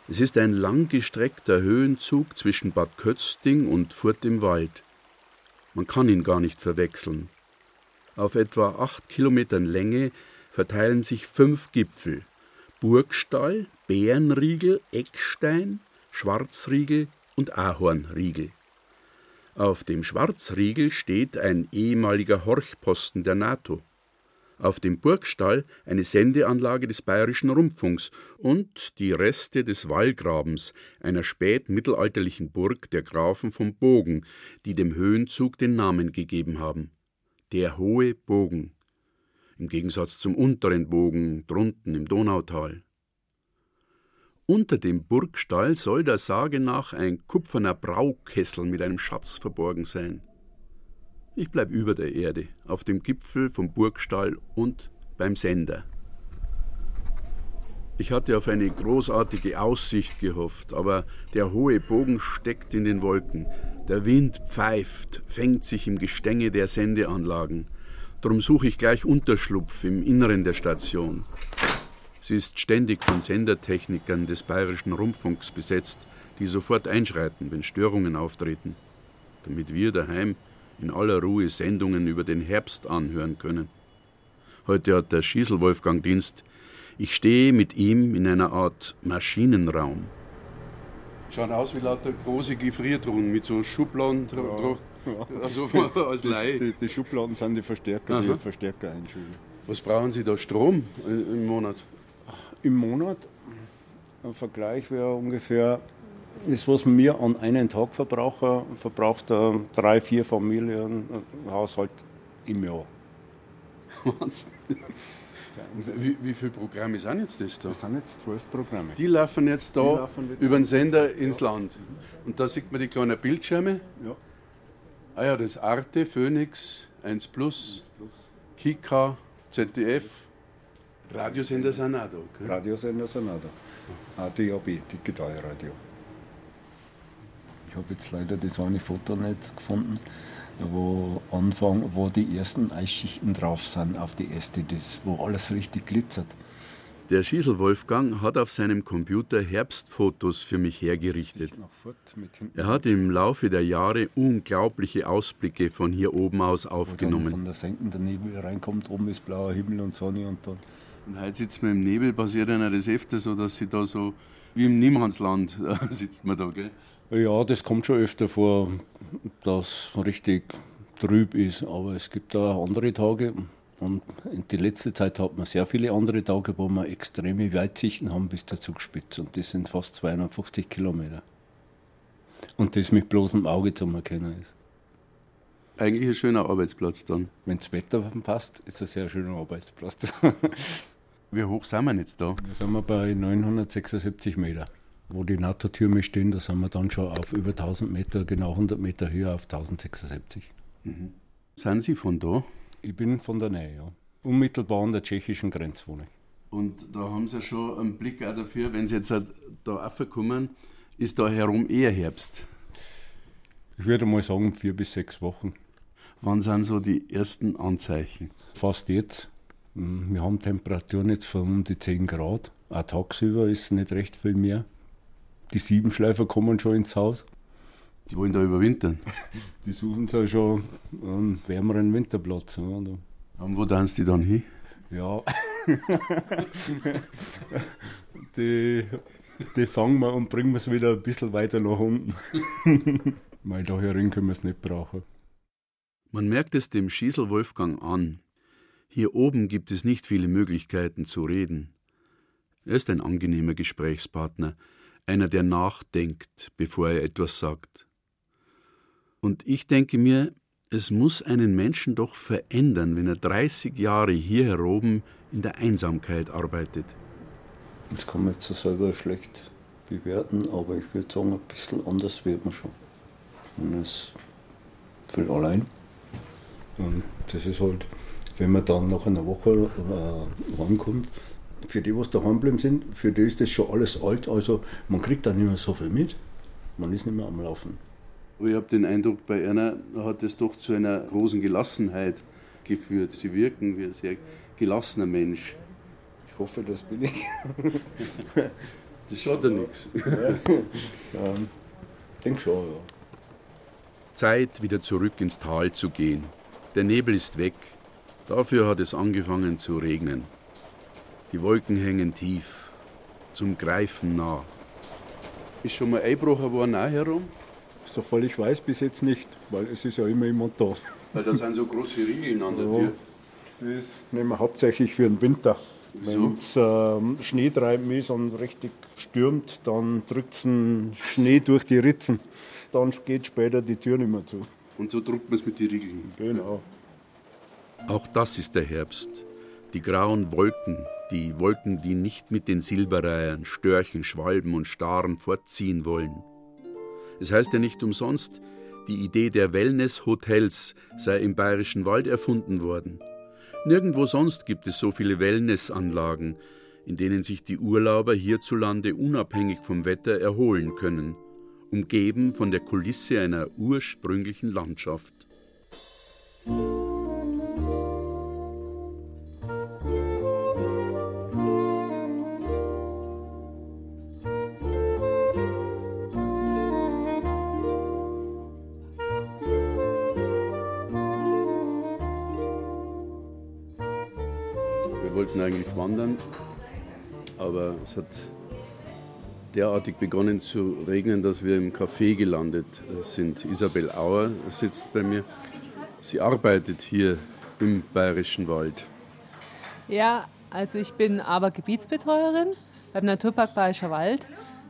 Es ist ein langgestreckter Höhenzug zwischen Bad Kötzting und Furt im Wald. Man kann ihn gar nicht verwechseln. Auf etwa acht Kilometern Länge verteilen sich fünf Gipfel: Burgstall, Bärenriegel, Eckstein, Schwarzriegel und Ahornriegel. Auf dem Schwarzriegel steht ein ehemaliger Horchposten der NATO. Auf dem Burgstall eine Sendeanlage des Bayerischen Rundfunks und die Reste des Wallgrabens, einer spätmittelalterlichen Burg der Grafen von Bogen, die dem Höhenzug den Namen gegeben haben. Der hohe Bogen. Im Gegensatz zum unteren Bogen drunten im Donautal. Unter dem Burgstall soll der Sage nach ein kupferner Braukessel mit einem Schatz verborgen sein. Ich bleib über der Erde, auf dem Gipfel vom Burgstall und beim Sender. Ich hatte auf eine großartige Aussicht gehofft, aber der hohe Bogen steckt in den Wolken. Der Wind pfeift, fängt sich im Gestänge der Sendeanlagen. Drum suche ich gleich Unterschlupf im Inneren der Station. Sie ist ständig von Sendertechnikern des Bayerischen Rundfunks besetzt, die sofort einschreiten, wenn Störungen auftreten, damit wir daheim in aller Ruhe Sendungen über den Herbst anhören können. Heute hat der Schiesel Wolfgang Dienst. Ich stehe mit ihm in einer Art Maschinenraum. Schauen aus wie lauter große Gefriertruhen mit so Schubladen Ja. Also als Die, Laie. die, die Schubladen sind die Verstärker, die Aha. Verstärker einschüben. Was brauchen Sie da Strom äh, im Monat? Im Monat, ein Vergleich wäre ungefähr, das, was wir an einen Tag verbrauchen, verbraucht drei, vier Familienhaushalt im Jahr. Wahnsinn. Wie, wie viele Programme sind jetzt das da? Das sind jetzt zwölf Programme. Die laufen jetzt da laufen jetzt über den Sender ins Land. Und da sieht man die kleinen Bildschirme. Ja. Ah ja, das Arte, Phoenix, 1 Plus, Kika, ZDF. Radiosender sind auch da. Radiosender sind auch da. ADAB, Digitalradio. Ich habe jetzt leider das eine Foto nicht gefunden, wo Anfang, wo die ersten Eisschichten drauf sind auf die Äste, das, wo alles richtig glitzert. Der Schiesel Wolfgang hat auf seinem Computer Herbstfotos für mich hergerichtet. Er hat im Laufe der Jahre unglaubliche Ausblicke von hier oben aus Wo dann aufgenommen. von der senkenden Nebel reinkommt, oben ist blauer Himmel und Sonne und dann. Und heute sitzt man im Nebel, passiert einer das öfter so, dass sie da so wie im Niemandsland sitzt man da, gell? Ja, das kommt schon öfter vor, dass richtig trüb ist, aber es gibt auch andere Tage. Und in die letzte Zeit hat man sehr viele andere Tage, wo wir extreme Weitsichten haben bis zur Zugspitze. Und das sind fast 250 Kilometer. Und das mit bloßem Auge zu erkennen ist. Eigentlich ein schöner Arbeitsplatz dann. Wenn das Wetter passt, ist es ein sehr schöner Arbeitsplatz. Wie hoch sind wir jetzt da? Da sind wir bei 976 Meter. Wo die NATO-Türme stehen, da sind wir dann schon auf über 1000 Meter, genau 100 Meter Höhe auf 1076. Sind Sie von da? Ich bin von der Nähe, ja. Unmittelbar an der tschechischen ich. Und da haben Sie schon einen Blick auch dafür, wenn Sie jetzt halt da raufkommen, ist da herum eher Herbst. Ich würde mal sagen, vier bis sechs Wochen. Wann sind so die ersten Anzeichen? Fast jetzt. Mm, Wir haben Temperaturen jetzt von um die 10 Grad. Auch tagsüber ist nicht recht viel mehr. Die Siebenschleifer kommen schon ins Haus. Die wollen da überwintern. Die suchen sich schon einen wärmeren Winterplatz. Ja, da- Und wo Sie die dann hin? Ja. die, die fangen wir und bringen wir es wieder ein bisschen weiter nach unten. Weil da herin können wir es nicht brauchen. Man merkt es dem Schiesel Wolfgang an. Hier oben gibt es nicht viele Möglichkeiten zu reden. Er ist ein angenehmer Gesprächspartner, einer, der nachdenkt, bevor er etwas sagt. Und ich denke mir, es muss einen Menschen doch verändern, wenn er 30 Jahre hier oben in der Einsamkeit arbeitet. Das kann man jetzt so selber schlecht bewerten, aber ich würde sagen, ein bisschen anders wird man schon. Man ist viel allein. Und das ist halt, wenn man dann nach einer Woche äh, heimkommt, für die, was daheim geblieben sind, für die ist das schon alles alt. Also man kriegt da nicht mehr so viel mit. Man ist nicht mehr am Laufen. Aber ich habe den Eindruck, bei einer hat es doch zu einer großen Gelassenheit geführt. Sie wirken wie ein sehr gelassener Mensch. Ich hoffe, das bin ich. Das schaut ja nichts. ähm, denk schon, ja. Zeit, wieder zurück ins Tal zu gehen. Der Nebel ist weg. Dafür hat es angefangen zu regnen. Die Wolken hängen tief, zum Greifen nah. Ist schon mal eingebrochen worden auch herum? Soviel ich weiß, bis jetzt nicht, weil es ist ja immer jemand da. Weil da sind so große Riegeln an der Ja. Tür. Das nehmen wir hauptsächlich für den Winter. Wenn es ähm, Schneetreiben ist und richtig stürmt, dann drückt es den Schnee durch die Ritzen. Dann geht später die Tür nicht mehr zu. Und so druckt man es mit den Riegeln. Genau. Auch das ist der Herbst. Die grauen Wolken, die Wolken, die nicht mit den Silberreihern, Störchen, Schwalben und Staren fortziehen wollen. Es heißt ja nicht umsonst, die Idee der Wellness-Hotels sei im Bayerischen Wald erfunden worden. Nirgendwo sonst gibt es so viele Wellnessanlagen, in denen sich die Urlauber hierzulande unabhängig vom Wetter erholen können, umgeben von der Kulisse einer ursprünglichen Landschaft. Wandern, aber es hat derartig begonnen zu regnen, dass wir im Café gelandet sind. Isabel Auer sitzt bei mir. Sie arbeitet hier im Bayerischen Wald. Ja, also ich bin aber Gebietsbetreuerin beim Naturpark Bayerischer Wald.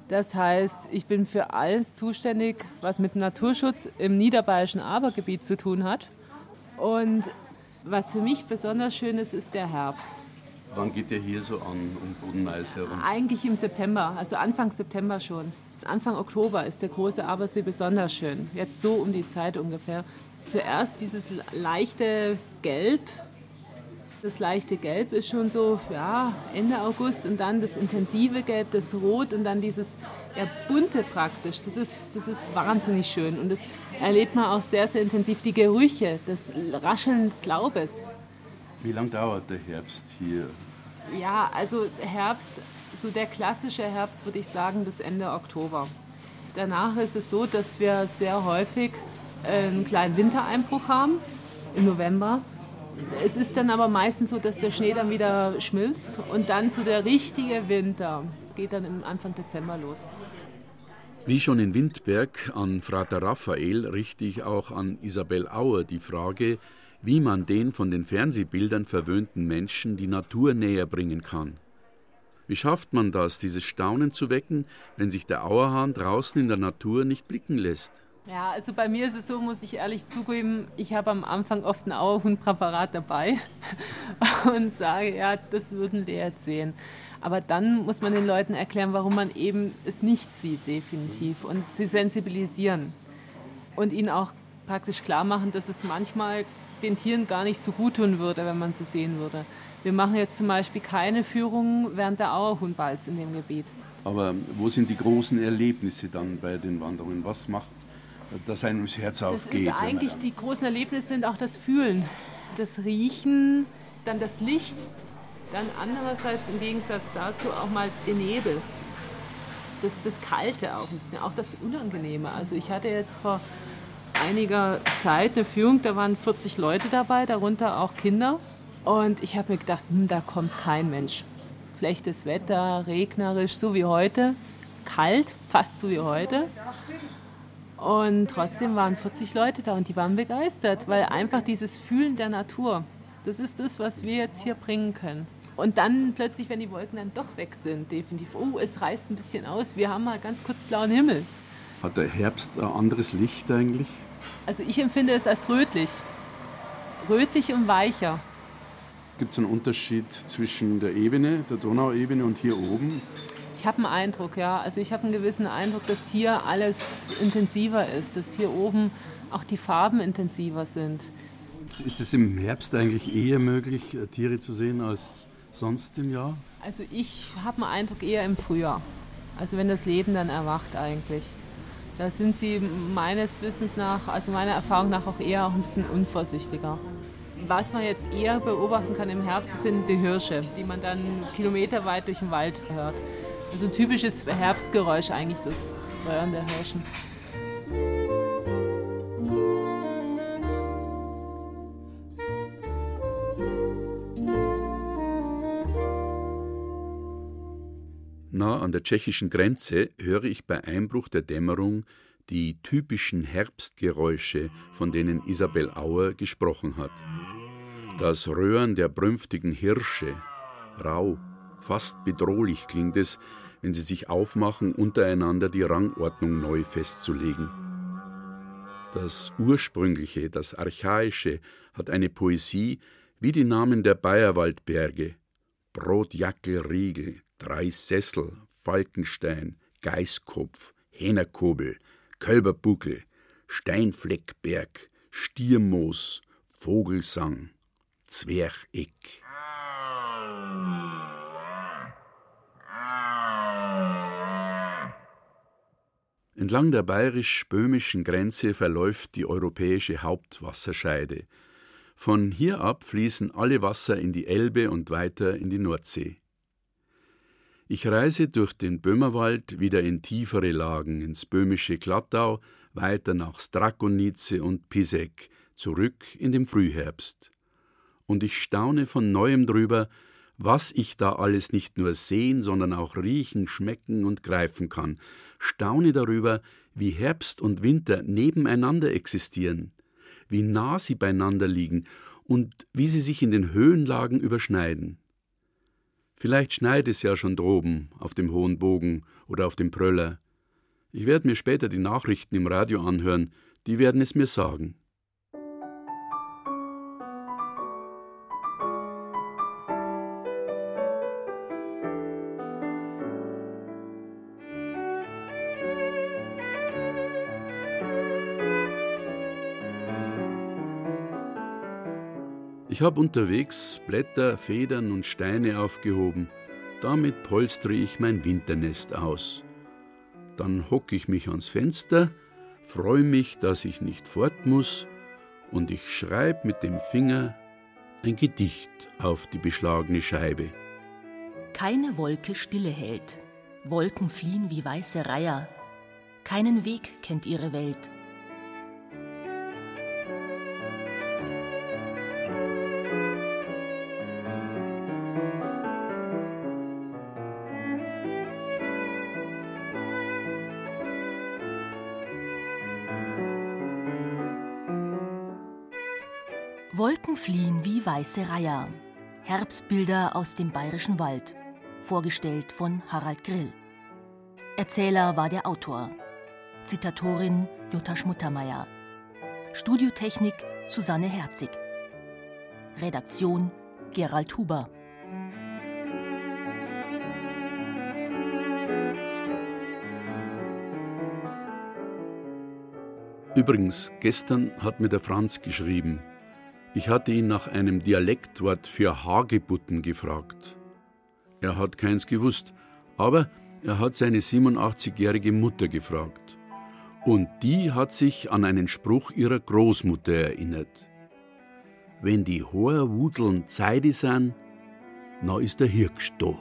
Das heißt, ich bin für alles zuständig, was mit Naturschutz im niederbayerischen Abergebiet zu tun hat. Und was für mich besonders schön ist, ist der Herbst. Wann geht der hier so an, um Bodenmais herum? Eigentlich im September, also Anfang September schon. Anfang Oktober ist der große Abersee besonders schön. Jetzt so um die Zeit ungefähr. Zuerst dieses leichte Gelb. Das leichte Gelb ist schon so ja, Ende August und dann das intensive Gelb, das Rot und dann dieses ja, bunte praktisch. Das ist, das ist wahnsinnig schön und das erlebt man auch sehr, sehr intensiv. Die Gerüche, das Rascheln des Laubes. Wie lange dauert der Herbst hier? Ja, also Herbst, so der klassische Herbst würde ich sagen bis Ende Oktober. Danach ist es so, dass wir sehr häufig einen kleinen Wintereinbruch haben im November. Es ist dann aber meistens so, dass der Schnee dann wieder schmilzt und dann so der richtige Winter geht dann im Anfang Dezember los. Wie schon in Windberg an Frater Raphael richte ich auch an Isabel Auer die Frage, wie man den von den Fernsehbildern verwöhnten Menschen die Natur näher bringen kann. Wie schafft man das, dieses Staunen zu wecken, wenn sich der Auerhahn draußen in der Natur nicht blicken lässt? Ja, also bei mir ist es so, muss ich ehrlich zugeben, ich habe am Anfang oft ein Auerhundpräparat dabei und sage, ja, das würden wir jetzt sehen. Aber dann muss man den Leuten erklären, warum man eben es nicht sieht, definitiv. Und sie sensibilisieren und ihnen auch praktisch klar machen, dass es manchmal den Tieren gar nicht so gut tun würde, wenn man sie sehen würde. Wir machen jetzt zum Beispiel keine Führungen während der Auerhundbalz in dem Gebiet. Aber wo sind die großen Erlebnisse dann bei den Wanderungen? Was macht, dass einem das Herz aufgeht? Das ist eigentlich die großen Erlebnisse sind auch das Fühlen, das Riechen, dann das Licht, dann andererseits im Gegensatz dazu auch mal den Nebel. Das, das Kalte auch ein bisschen, auch das Unangenehme. Also ich hatte jetzt vor einiger Zeit eine Führung, da waren 40 Leute dabei, darunter auch Kinder. Und ich habe mir gedacht, hm, da kommt kein Mensch. Schlechtes Wetter, regnerisch, so wie heute, kalt, fast so wie heute. Und trotzdem waren 40 Leute da und die waren begeistert, weil einfach dieses Fühlen der Natur, das ist das, was wir jetzt hier bringen können. Und dann plötzlich, wenn die Wolken dann doch weg sind, definitiv, oh, es reißt ein bisschen aus, wir haben mal ganz kurz blauen Himmel. Hat der Herbst ein anderes Licht eigentlich? Also ich empfinde es als rötlich. Rötlich und weicher. Gibt es einen Unterschied zwischen der Ebene, der Donauebene und hier oben? Ich habe einen Eindruck, ja. Also ich habe einen gewissen Eindruck, dass hier alles intensiver ist, dass hier oben auch die Farben intensiver sind. Ist es im Herbst eigentlich eher möglich, Tiere zu sehen als sonst im Jahr? Also ich habe einen Eindruck eher im Frühjahr. Also wenn das Leben dann erwacht eigentlich. Da sind sie meines Wissens nach, also meiner Erfahrung nach auch eher auch ein bisschen unvorsichtiger. Was man jetzt eher beobachten kann im Herbst, sind die Hirsche, die man dann kilometerweit durch den Wald hört. Also ein typisches Herbstgeräusch eigentlich, das Röhren der Hirschen. Nah an der tschechischen Grenze höre ich bei Einbruch der Dämmerung die typischen Herbstgeräusche, von denen Isabel Auer gesprochen hat. Das Röhren der brünftigen Hirsche, rau, fast bedrohlich klingt es, wenn sie sich aufmachen, untereinander die Rangordnung neu festzulegen. Das Ursprüngliche, das Archaische hat eine Poesie wie die Namen der Bayerwaldberge. Brotjackel Riegel, Drei Sessel, Falkenstein, Geiskopf, Hähnerkobel, Kölberbuckel, Steinfleckberg, Stiermoos, Vogelsang, Zwercheck. Entlang der bayerisch-böhmischen Grenze verläuft die europäische Hauptwasserscheide. Von hier ab fließen alle Wasser in die Elbe und weiter in die Nordsee. Ich reise durch den Böhmerwald wieder in tiefere Lagen, ins böhmische Glattau, weiter nach Strakonice und Pisek, zurück in den Frühherbst. Und ich staune von neuem drüber, was ich da alles nicht nur sehen, sondern auch riechen, schmecken und greifen kann, staune darüber, wie Herbst und Winter nebeneinander existieren, wie nah sie beieinander liegen und wie sie sich in den Höhenlagen überschneiden. Vielleicht schneit es ja schon droben auf dem hohen Bogen oder auf dem Pröller. Ich werde mir später die Nachrichten im Radio anhören, die werden es mir sagen. Ich habe unterwegs Blätter, Federn und Steine aufgehoben. Damit polstere ich mein Winternest aus. Dann hocke ich mich ans Fenster, freue mich, dass ich nicht fort muss, und ich schreibe mit dem Finger ein Gedicht auf die beschlagene Scheibe. Keine Wolke stille hält, Wolken fliehen wie weiße Reiher, keinen Weg kennt ihre Welt. Weiße Reiher. Herbstbilder aus dem bayerischen Wald. Vorgestellt von Harald Grill. Erzähler war der Autor. Zitatorin Jutta Schmuttermeier. Studiotechnik Susanne Herzig. Redaktion Gerald Huber. Übrigens, gestern hat mir der Franz geschrieben, ich hatte ihn nach einem Dialektwort für Hagebutten gefragt. Er hat keins gewusst, aber er hat seine 87-jährige Mutter gefragt. Und die hat sich an einen Spruch ihrer Großmutter erinnert. Wenn die hoher Wudeln Zeidi sind, na ist der Hirsch da.